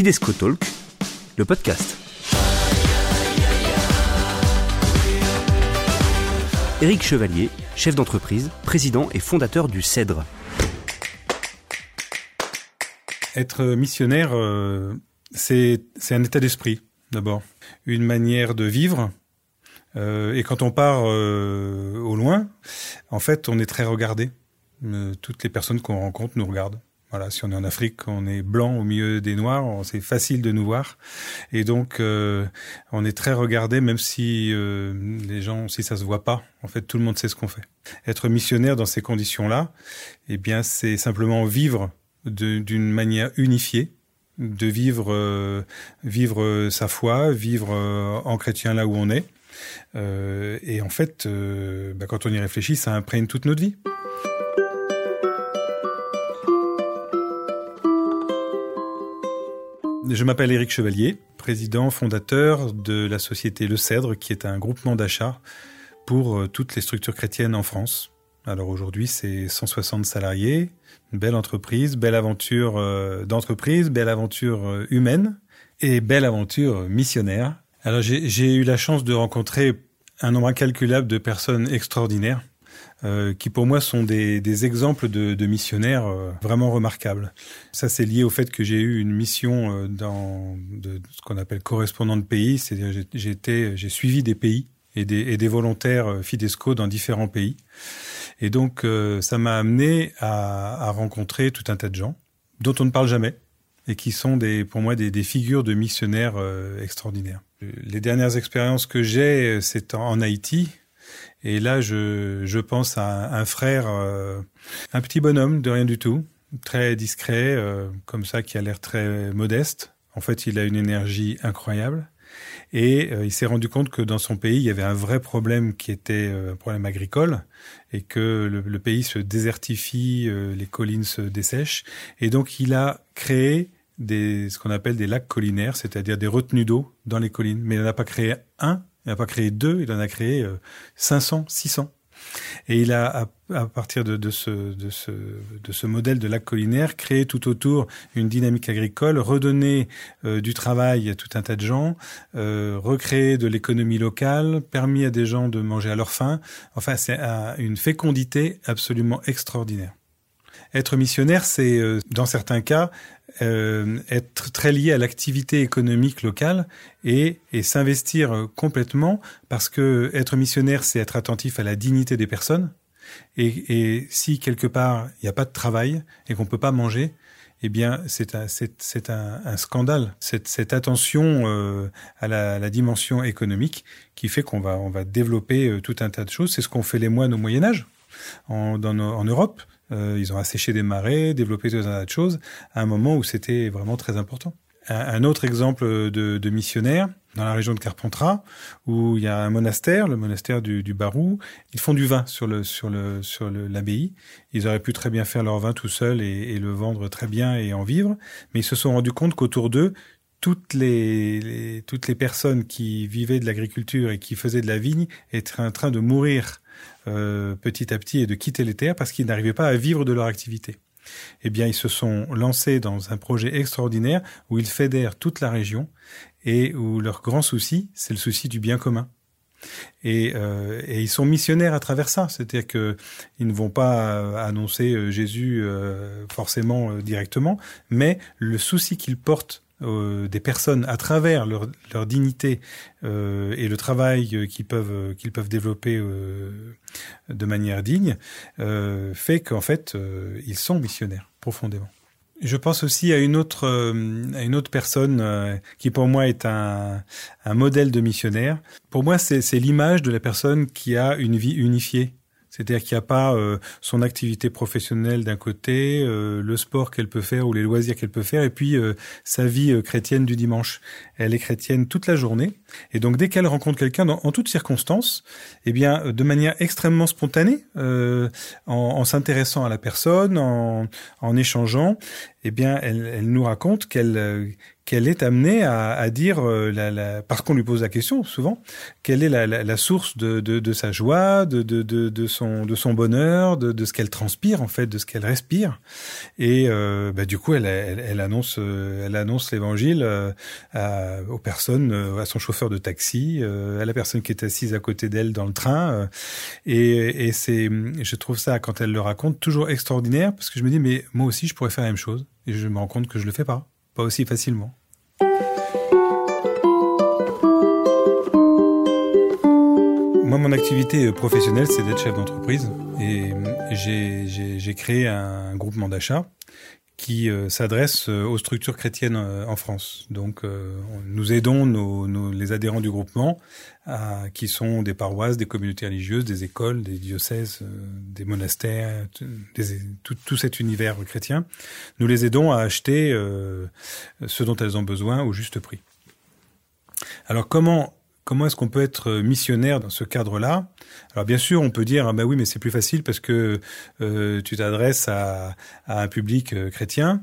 Fidesco Talk, le podcast. Éric Chevalier, chef d'entreprise, président et fondateur du CEDRE. Être missionnaire, euh, c'est un état d'esprit, d'abord. Une manière de vivre. Euh, et quand on part euh, au loin, en fait, on est très regardé. toutes les personnes qu'on rencontre nous regardent. Voilà, si on est en Afrique, on est blanc au milieu des noirs, c'est facile de nous voir, et donc euh, on est très regardé, même si euh, les gens, si ça se voit pas, en fait, tout le monde sait ce qu'on fait. Être missionnaire dans ces conditions-là, eh bien, c'est simplement vivre d'une manière unifiée, de vivre, euh, vivre sa foi, vivre en chrétien là où on est, et en fait, bah, quand on y réfléchit, ça imprègne toute notre vie. Je m'appelle Éric Chevalier, président fondateur de la société Le Cèdre, qui est un groupement d'achat pour euh, toutes les structures chrétiennes en France. Alors aujourd'hui, c'est 160 salariés, belle entreprise, belle aventure euh, d'entreprise, belle aventure euh, humaine et belle aventure missionnaire. Alors j'ai eu la chance de rencontrer un nombre incalculable de personnes extraordinaires euh, qui pour moi sont des, exemples de, missionnaires euh, vraiment remarquables. Ça, c'est lié au fait que j'ai eu une mission euh, dans ce qu'on appelle correspondant de pays, c'est-à-dire été, j'ai suivi des pays et des, volontaires Fidesco dans différents pays. Et donc, ça m'a amené à, rencontrer tout un tas de gens dont on ne parle jamais et qui sont pour moi des, figures de missionnaires extraordinaires. Les dernières expériences que j'ai, c'est en Haïti, et là, je, je pense à un frère, euh, un petit bonhomme de rien du tout, très discret, euh, comme ça, qui a l'air très modeste. En fait, il a une énergie incroyable. Et euh, il s'est rendu compte que dans son pays, il y avait un vrai problème qui était un problème agricole et que le, le pays se désertifie, les collines se dessèchent. Et donc, il a créé des, ce qu'on appelle des lacs collinaires, c'est-à-dire des retenues d'eau dans les collines. Mais il n'en a pas créé un, il n'a pas créé deux, il en a créé 500, euh, 600. Et il a, à, partir de, ce modèle de lac collinaire, créé tout autour une dynamique agricole, redonné euh, du travail à tout un tas de gens, euh, recréé de l'économie locale, permis à des gens de manger à leur faim. Enfin, c'est une fécondité absolument extraordinaire. Être missionnaire, c'est, euh, dans certains cas, euh, être très lié à l'activité économique locale et, s'investir euh, complètement parce que être missionnaire, c'est être attentif à la dignité des personnes. Et, si quelque part il n'y a pas de travail et qu'on peut pas manger, eh bien, c'est un, scandale. Cette, attention à, la, dimension économique qui fait qu'on va, développer tout un tas de choses. C'est ce qu'ont fait les moines au Moyen Âge en Europe. Euh, ils ont asséché des marais, développé tout un tas de choses, à un moment où c'était vraiment très important. Un, autre exemple de, de, missionnaire, dans la région de Carpentras, où il y a un monastère, le monastère du, du Barou. Ils font du vin sur le sur le sur l'abbaye. Ils auraient pu très bien faire leur vin tout seuls et, et, le vendre très bien et en vivre, mais ils se sont rendus compte qu'autour d'eux, toutes les, toutes les personnes qui vivaient de l'agriculture et qui faisaient de la vigne étaient en train de mourir euh, petit à petit et de quitter les terres parce qu'ils n'arrivaient pas à vivre de leur activité. Eh bien, ils se sont lancés dans un projet extraordinaire où ils fédèrent toute la région et où leur grand souci, c'est le souci du bien commun. Et, euh, ils sont missionnaires à travers ça, c'est-à-dire que ils ne vont pas euh, annoncer Jésus forcément directement, mais le souci qu'ils portent euh, des personnes à travers leur, leur dignité euh, et le travail qu'ils peuvent qu'ils peuvent développer euh, de manière digne euh, fait qu'en fait euh, ils sont missionnaires profondément. Je pense aussi à une autre à une autre personne qui pour moi est un, un modèle de missionnaire. Pour moi, c'est l'image de la personne qui a une vie unifiée c'est-à-dire qu'il n'y a pas euh, son activité professionnelle d'un côté, euh, le sport qu'elle peut faire ou les loisirs qu'elle peut faire, et puis euh, sa vie euh, chrétienne du dimanche. Elle est chrétienne toute la journée, et donc dès qu'elle rencontre quelqu'un, en toutes circonstances, eh bien, de manière extrêmement spontanée, euh, en, en s'intéressant à la personne, en, en échangeant, eh bien, elle, elle nous raconte qu'elle qu'elle est amenée à, à dire, euh, la, la, parce qu'on lui pose la question souvent, quelle est la, la source de, de, de, sa joie, de, de, de, son, de son bonheur, de, de ce qu'elle transpire en fait, de ce qu'elle respire. Et euh, bah, du coup, elle, elle, elle annonce, euh, elle annonce l'évangile euh, aux personnes, à son chauffeur de taxi, à la personne qui est assise à côté d'elle dans le train. et, et c'est, je trouve ça quand elle le raconte toujours extraordinaire parce que je me dis mais moi aussi je pourrais faire la même chose je me rends compte que je le fais pas, pas aussi facilement. Moi, mon activité professionnelle, c'est d'être chef d'entreprise. Et j'ai créé un groupement d'achat qui euh, s'adresse euh, aux structures chrétiennes euh, en France. Donc, nous aidons nos, les adhérents du groupement, qui sont des paroisses, des communautés religieuses, des écoles, des diocèses, des monastères, tout, tout, cet univers chrétien. Nous les aidons à acheter ce dont elles ont besoin au juste prix. Alors, comment Comment est-ce qu'on peut être missionnaire dans ce cadre-là? Alors bien sûr, on peut dire ah ben oui, mais c'est plus facile parce que euh, tu t'adresses à, un public euh, chrétien.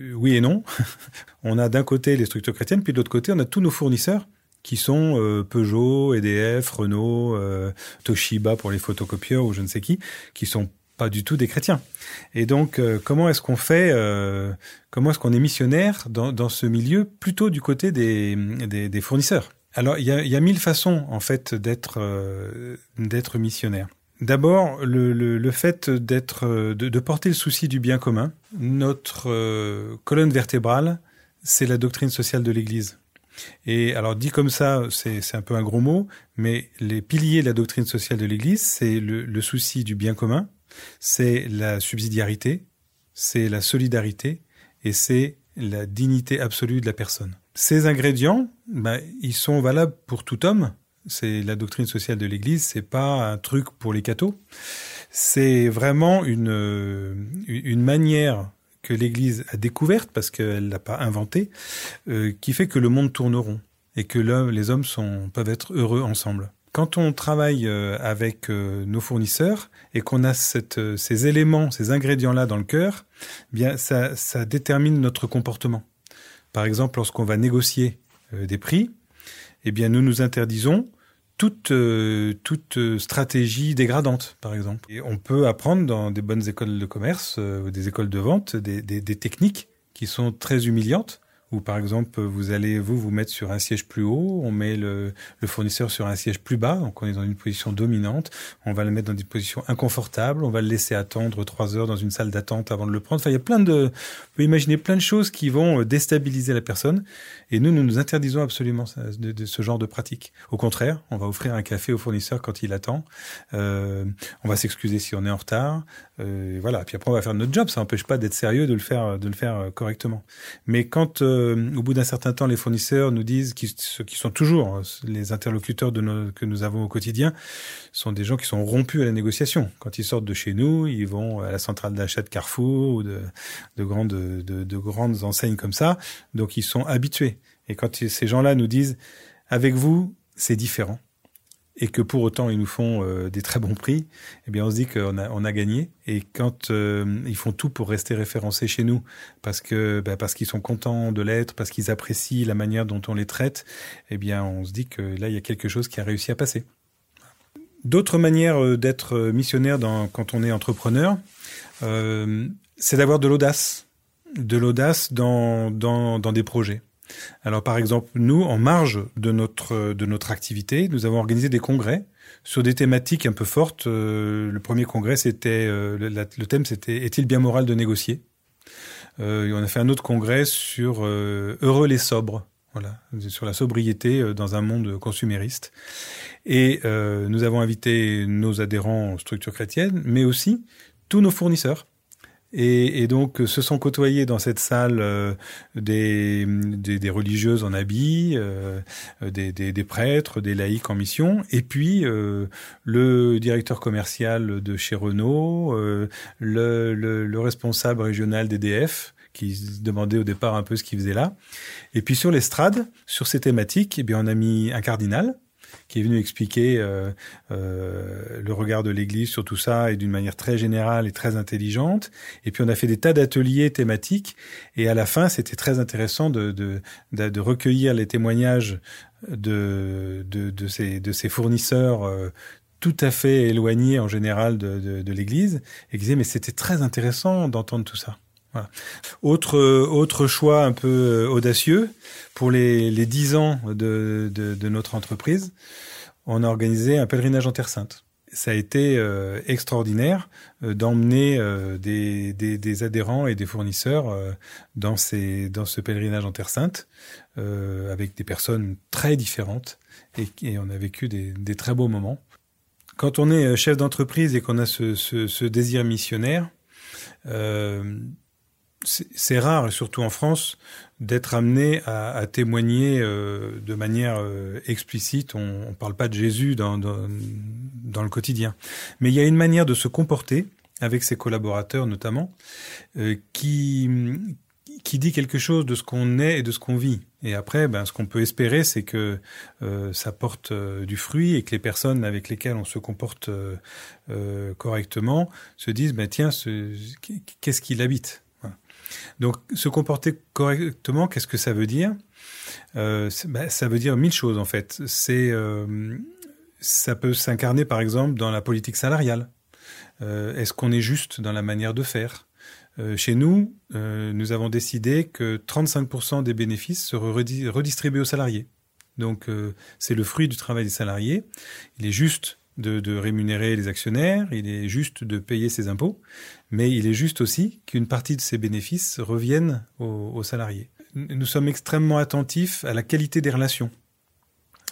Euh, oui et non. on a d'un côté les structures chrétiennes, puis de l'autre côté, on a tous nos fournisseurs qui sont euh, Peugeot, EDF, Renault, euh, Toshiba pour les photocopieurs ou je ne sais qui, qui sont pas du tout des chrétiens. Et donc, comment est-ce qu'on fait Comment est-ce qu'on est missionnaire dans, ce milieu plutôt du côté des fournisseurs? Alors, il y a, mille façons, en fait, d'être euh, missionnaire. D'abord, le, le, le, fait de, porter le souci du bien commun. Notre euh, colonne vertébrale, c'est la doctrine sociale de l'Église. Et alors, dit comme ça, c'est un peu un gros mot, mais les piliers de la doctrine sociale de l'Église, c'est le, le souci du bien commun, c'est la subsidiarité, c'est la solidarité et c'est la dignité absolue de la personne. Ces ingrédients, ben, ils sont valables pour tout homme. C'est la doctrine sociale de l'Église, c'est pas un truc pour les cathos. C'est vraiment une, une manière que l'Église a découverte, parce qu'elle l'a pas inventée, euh, qui fait que le monde tourne rond et que les hommes sont, peuvent être heureux ensemble. Quand on travaille euh, avec euh, nos fournisseurs et qu'on a cette, ces éléments, ces ingrédients-là dans le cœur, bien ça, ça détermine notre comportement. Par exemple, lorsqu'on va négocier euh, des prix, eh bien, nous nous interdisons toute, euh, toute stratégie dégradante, par exemple. Et on peut apprendre dans des bonnes écoles de commerce euh, ou des écoles de vente des techniques qui sont très humiliantes ou par exemple vous allez vous vous mettre sur un siège plus haut, on met le, le, fournisseur sur un siège plus bas, donc on est dans une position dominante, on va le mettre dans une position inconfortable, on va le laisser attendre trois heures dans une salle d'attente avant de le prendre. Enfin, il y a plein de, vous pouvez imaginer plein de choses qui vont euh, déstabiliser la personne, et nous, nous nous interdisons absolument de, de ce genre de pratique. Au contraire, on va offrir un café au fournisseur quand il attend, euh, on va s'excuser si on est en retard, euh, voilà. Puis après, on va faire notre job. Ça n'empêche pas d'être sérieux, de le faire, de le faire euh, correctement. Mais quand, euh, au bout d'un certain temps, les fournisseurs nous disent, qui, ceux qui sont toujours hein, les interlocuteurs de nos, que nous avons au quotidien, sont des gens qui sont rompus à la négociation. Quand ils sortent de chez nous, ils vont à la centrale d'achat de Carrefour ou de, de grandes, de, de grandes enseignes comme ça. Donc, ils sont habitués. Et quand ces gens-là nous disent, avec vous, c'est différent et que pour autant ils nous font euh, des très bons prix, eh bien on se dit qu'on a, on a gagné. Et quand euh, ils font tout pour rester référencés chez nous, parce que bah, parce qu'ils sont contents de l'être, parce qu'ils apprécient la manière dont on les traite, eh bien on se dit que là il y a quelque chose qui a réussi à passer. D'autres manières euh, d'être missionnaire dans, quand on est entrepreneur, euh, c'est d'avoir de l'audace, de l'audace dans, dans, dans des projets. Alors par exemple, nous, en marge de notre, activité, nous avons organisé des congrès sur des thématiques un peu fortes. Euh, le premier congrès, c'était euh, le, thème, c'était Est-il bien moral de négocier? Euh, On a fait un autre congrès sur Heureux les sobres. Voilà, sur la sobriété dans un monde consumériste. Et nous avons invité nos adhérents structures chrétiennes, mais aussi tous nos fournisseurs et, et, donc se sont côtoyés dans cette salle euh, des, des, des, religieuses en habit, euh, des, des, des, prêtres, des laïcs en mission, et puis euh, le directeur commercial de chez Renault, euh, le, le, le, responsable régional d'EDF, qui se demandait au départ un peu ce qu'il faisait là. Et puis sur l'estrade, sur ces thématiques, eh bien on a mis un cardinal, qui est venu expliquer euh, euh, le regard de l'Église sur tout ça et d'une manière très générale et très intelligente. Et puis on a fait des tas d'ateliers thématiques. Et à la fin, c'était très intéressant de, de, de, recueillir les témoignages de, de, de, ces, de ces fournisseurs. Euh, tout à fait éloignés en général de, de, de l'Église, et qui disaient mais c'était très intéressant d'entendre tout ça. Autre, autre choix un peu euh, audacieux, pour les, les 10 ans de, de, notre entreprise, on a organisé un pèlerinage en Terre Sainte. Ça a été euh, extraordinaire euh, d'emmener des, des, adhérents et des fournisseurs dans, ces, dans ce pèlerinage en Terre Sainte, avec des personnes très différentes, et, on a vécu des, des, très beaux moments. Quand on est chef d'entreprise et qu'on a ce, ce, désir missionnaire, c'est rare, surtout en France, d'être amené à, témoigner euh, de manière euh, explicite. On ne parle pas de Jésus dans, dans, dans, le quotidien. Mais il y a une manière de se comporter, avec ses collaborateurs notamment, euh, qui, qui dit quelque chose de ce qu'on est et de ce qu'on vit. Et après, ben, ce qu'on peut espérer, c'est que euh, ça porte du fruit et que les personnes avec lesquelles on se comporte correctement se disent, ben, tiens, qu'est-ce qu'il habite? Donc, se comporter correctement, qu'est-ce que ça veut dire? Euh, bah, Ça veut dire mille choses en fait. C'est, euh, ça peut s'incarner par exemple dans la politique salariale. Euh, est-ce qu'on est juste dans la manière de faire? Chez nous, nous avons décidé que 35% des bénéfices seraient redistribués aux salariés. Donc, c'est le fruit du travail des salariés. Il est juste de, rémunérer les actionnaires, il est juste de payer ses impôts, mais il est juste aussi qu'une partie de ces bénéfices reviennent aux, aux, salariés. Nous sommes extrêmement attentifs à la qualité des relations.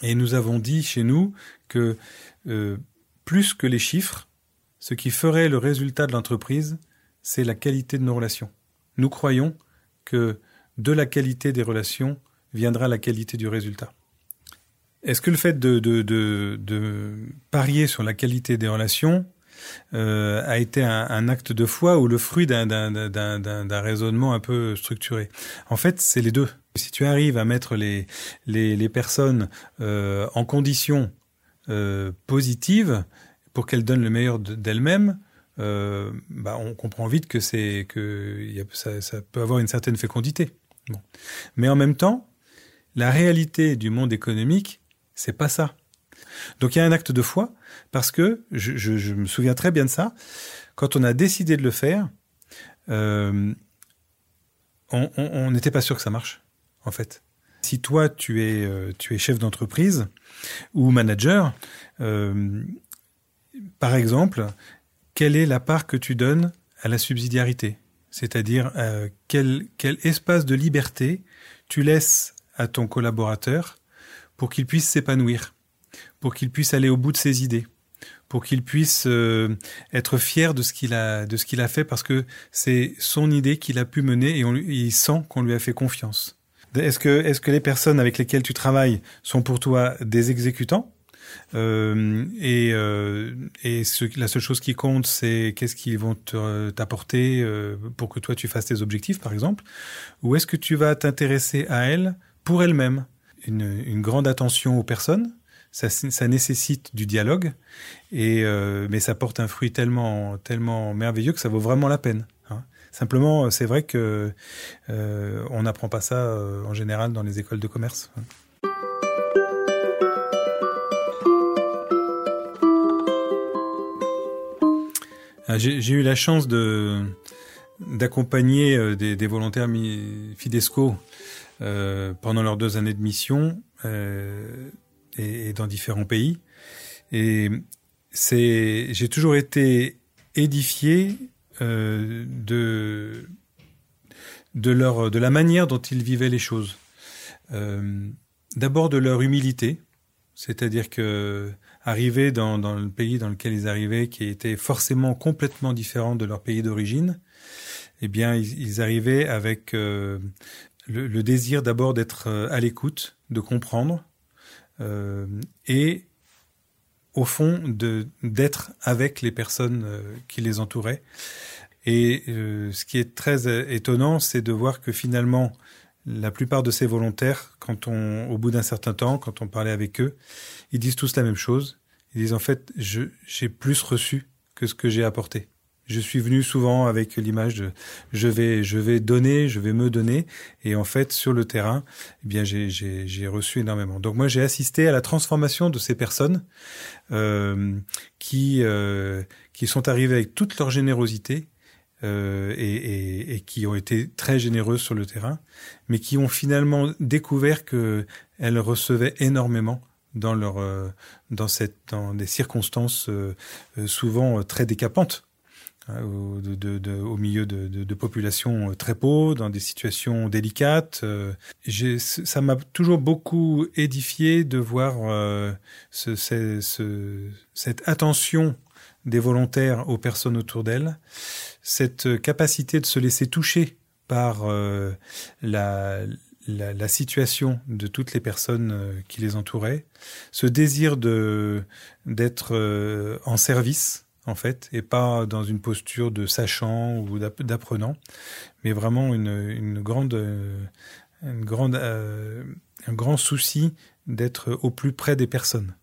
Et nous avons dit chez nous que euh, plus que les chiffres, ce qui ferait le résultat de l'entreprise, c'est la qualité de nos relations. Nous croyons que de la qualité des relations viendra la qualité du résultat. Est-ce que le fait de, de, de, parier sur la qualité des relations euh, a été un, acte de foi ou le fruit d'un raisonnement un peu structuré? En fait, c'est les deux. Si tu arrives à mettre les, les, les personnes euh, en conditions euh, positives pour qu'elles donnent le meilleur d'elles-mêmes, euh, bah on comprend vite que que ça, ça, peut avoir une certaine fécondité. Mais en même temps, la réalité du monde économique c'est pas ça. Donc il y a un acte de foi parce que je, me souviens très bien de ça. Quand on a décidé de le faire, euh, on n'était pas sûr que ça marche, en fait. Si toi tu es euh, tu es chef d'entreprise ou manager, euh, par exemple, quelle est la part que tu donnes à la subsidiarité? C'est-à-dire quel quel espace de liberté tu laisses à ton collaborateur pour qu'il puisse s'épanouir, pour qu'il puisse aller au bout de ses idées, pour qu'il puisse euh, être fier de ce qu'il a de ce qu'il a fait parce que c'est son idée qu'il a pu mener et on, il sent qu'on lui a fait confiance. Est-ce que est-ce que les personnes avec lesquelles tu travailles sont pour toi des exécutants? Euh, et, euh, et la seule chose qui compte, c'est qu'est-ce qu'ils vont t'apporter pour que toi tu fasses tes objectifs, par exemple, ou est-ce que tu vas t'intéresser à elles pour elles-mêmes? Une, grande attention aux personnes. Ça, nécessite du dialogue, et euh, mais ça porte un fruit tellement, tellement merveilleux que ça vaut vraiment la peine. Hein. Simplement, c'est vrai que euh, on n'apprend pas ça euh, en général dans les écoles de commerce. Hein. Ah, j'ai eu la chance de d'accompagner euh, des, des, volontaires Fidesco euh, pendant leurs deux années de mission euh, et, dans différents pays. Et c'est, j'ai toujours été édifié euh, de de leur de la manière dont ils vivaient les choses. Euh, D'abord de leur humilité, c'est-à-dire que arriver dans, le pays dans lequel ils arrivaient, qui était forcément complètement différent de leur pays d'origine, eh bien, ils, arrivaient avec euh, le, désir d'abord d'être euh, à l'écoute, de comprendre, euh, et au fond de d'être avec les personnes euh, qui les entouraient. Et ce qui est très étonnant, c'est de voir que finalement la plupart de ces volontaires, quand on, au bout d'un certain temps, quand on parlait avec eux, ils disent tous la même chose. Ils disent en fait, j'ai plus reçu que ce que j'ai apporté. Je suis venu souvent avec l'image de je vais je vais donner, je vais me donner et en fait sur le terrain, eh bien j'ai reçu énormément. Donc moi j'ai assisté à la transformation de ces personnes euh, qui euh, qui sont arrivées avec toute leur générosité euh, et, et, et, qui ont été très généreuses sur le terrain, mais qui ont finalement découvert que elles recevaient énormément dans leur euh, dans cette dans des circonstances euh, souvent très décapantes de, au milieu de, populations euh, très pauvres, dans des situations délicates. Euh, ça m'a toujours beaucoup édifié de voir euh, ce, ce, cette attention des volontaires aux personnes autour d'elles, cette capacité de se laisser toucher par la, situation de toutes les personnes qui les entouraient, ce désir d'être en service en fait, et pas dans une posture de sachant ou d'apprenant, mais vraiment une, une grande, une grande, euh, un grand souci d'être au plus près des personnes.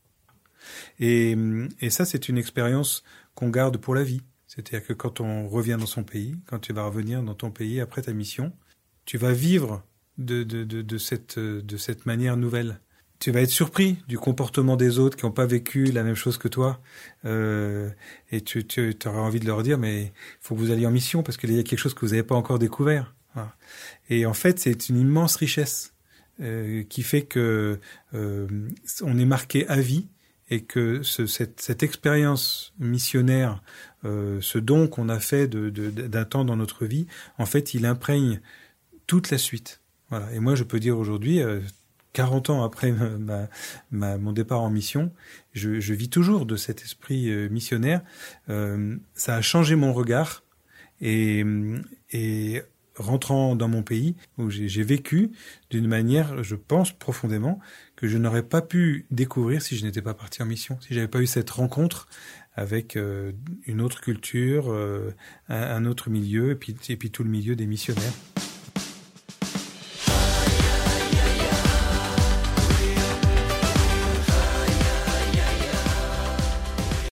Et, et ça, c'est une expérience qu'on garde pour la vie. C'est-à-dire que quand on revient dans son pays, quand tu vas revenir dans ton pays après ta mission, tu vas vivre de, de, de, de cette, de cette manière nouvelle tu vas être surpris du comportement des autres qui n'ont pas vécu la même chose que toi. Euh, et tu, tu auras envie de leur dire, mais il faut que vous alliez en mission parce qu'il y a quelque chose que vous n'avez pas encore découvert. Et en fait, c'est une immense richesse euh, qui fait que euh, on est marqué à vie et que ce, cette, cette expérience missionnaire, euh, ce don qu'on a fait d'un de, temps dans notre vie, en fait, il imprègne toute la suite. Voilà. Et moi, je peux dire aujourd'hui, euh, 40 ans après ma, ma, mon départ en mission, je, je, vis toujours de cet esprit euh, missionnaire. Euh, ça a changé mon regard et, et rentrant dans mon pays où j'ai vécu d'une manière, je pense profondément, que je n'aurais pas pu découvrir si je n'étais pas parti en mission, si j'avais pas eu cette rencontre avec euh, une autre culture, euh, un, un, autre milieu et puis, et puis tout le milieu des missionnaires.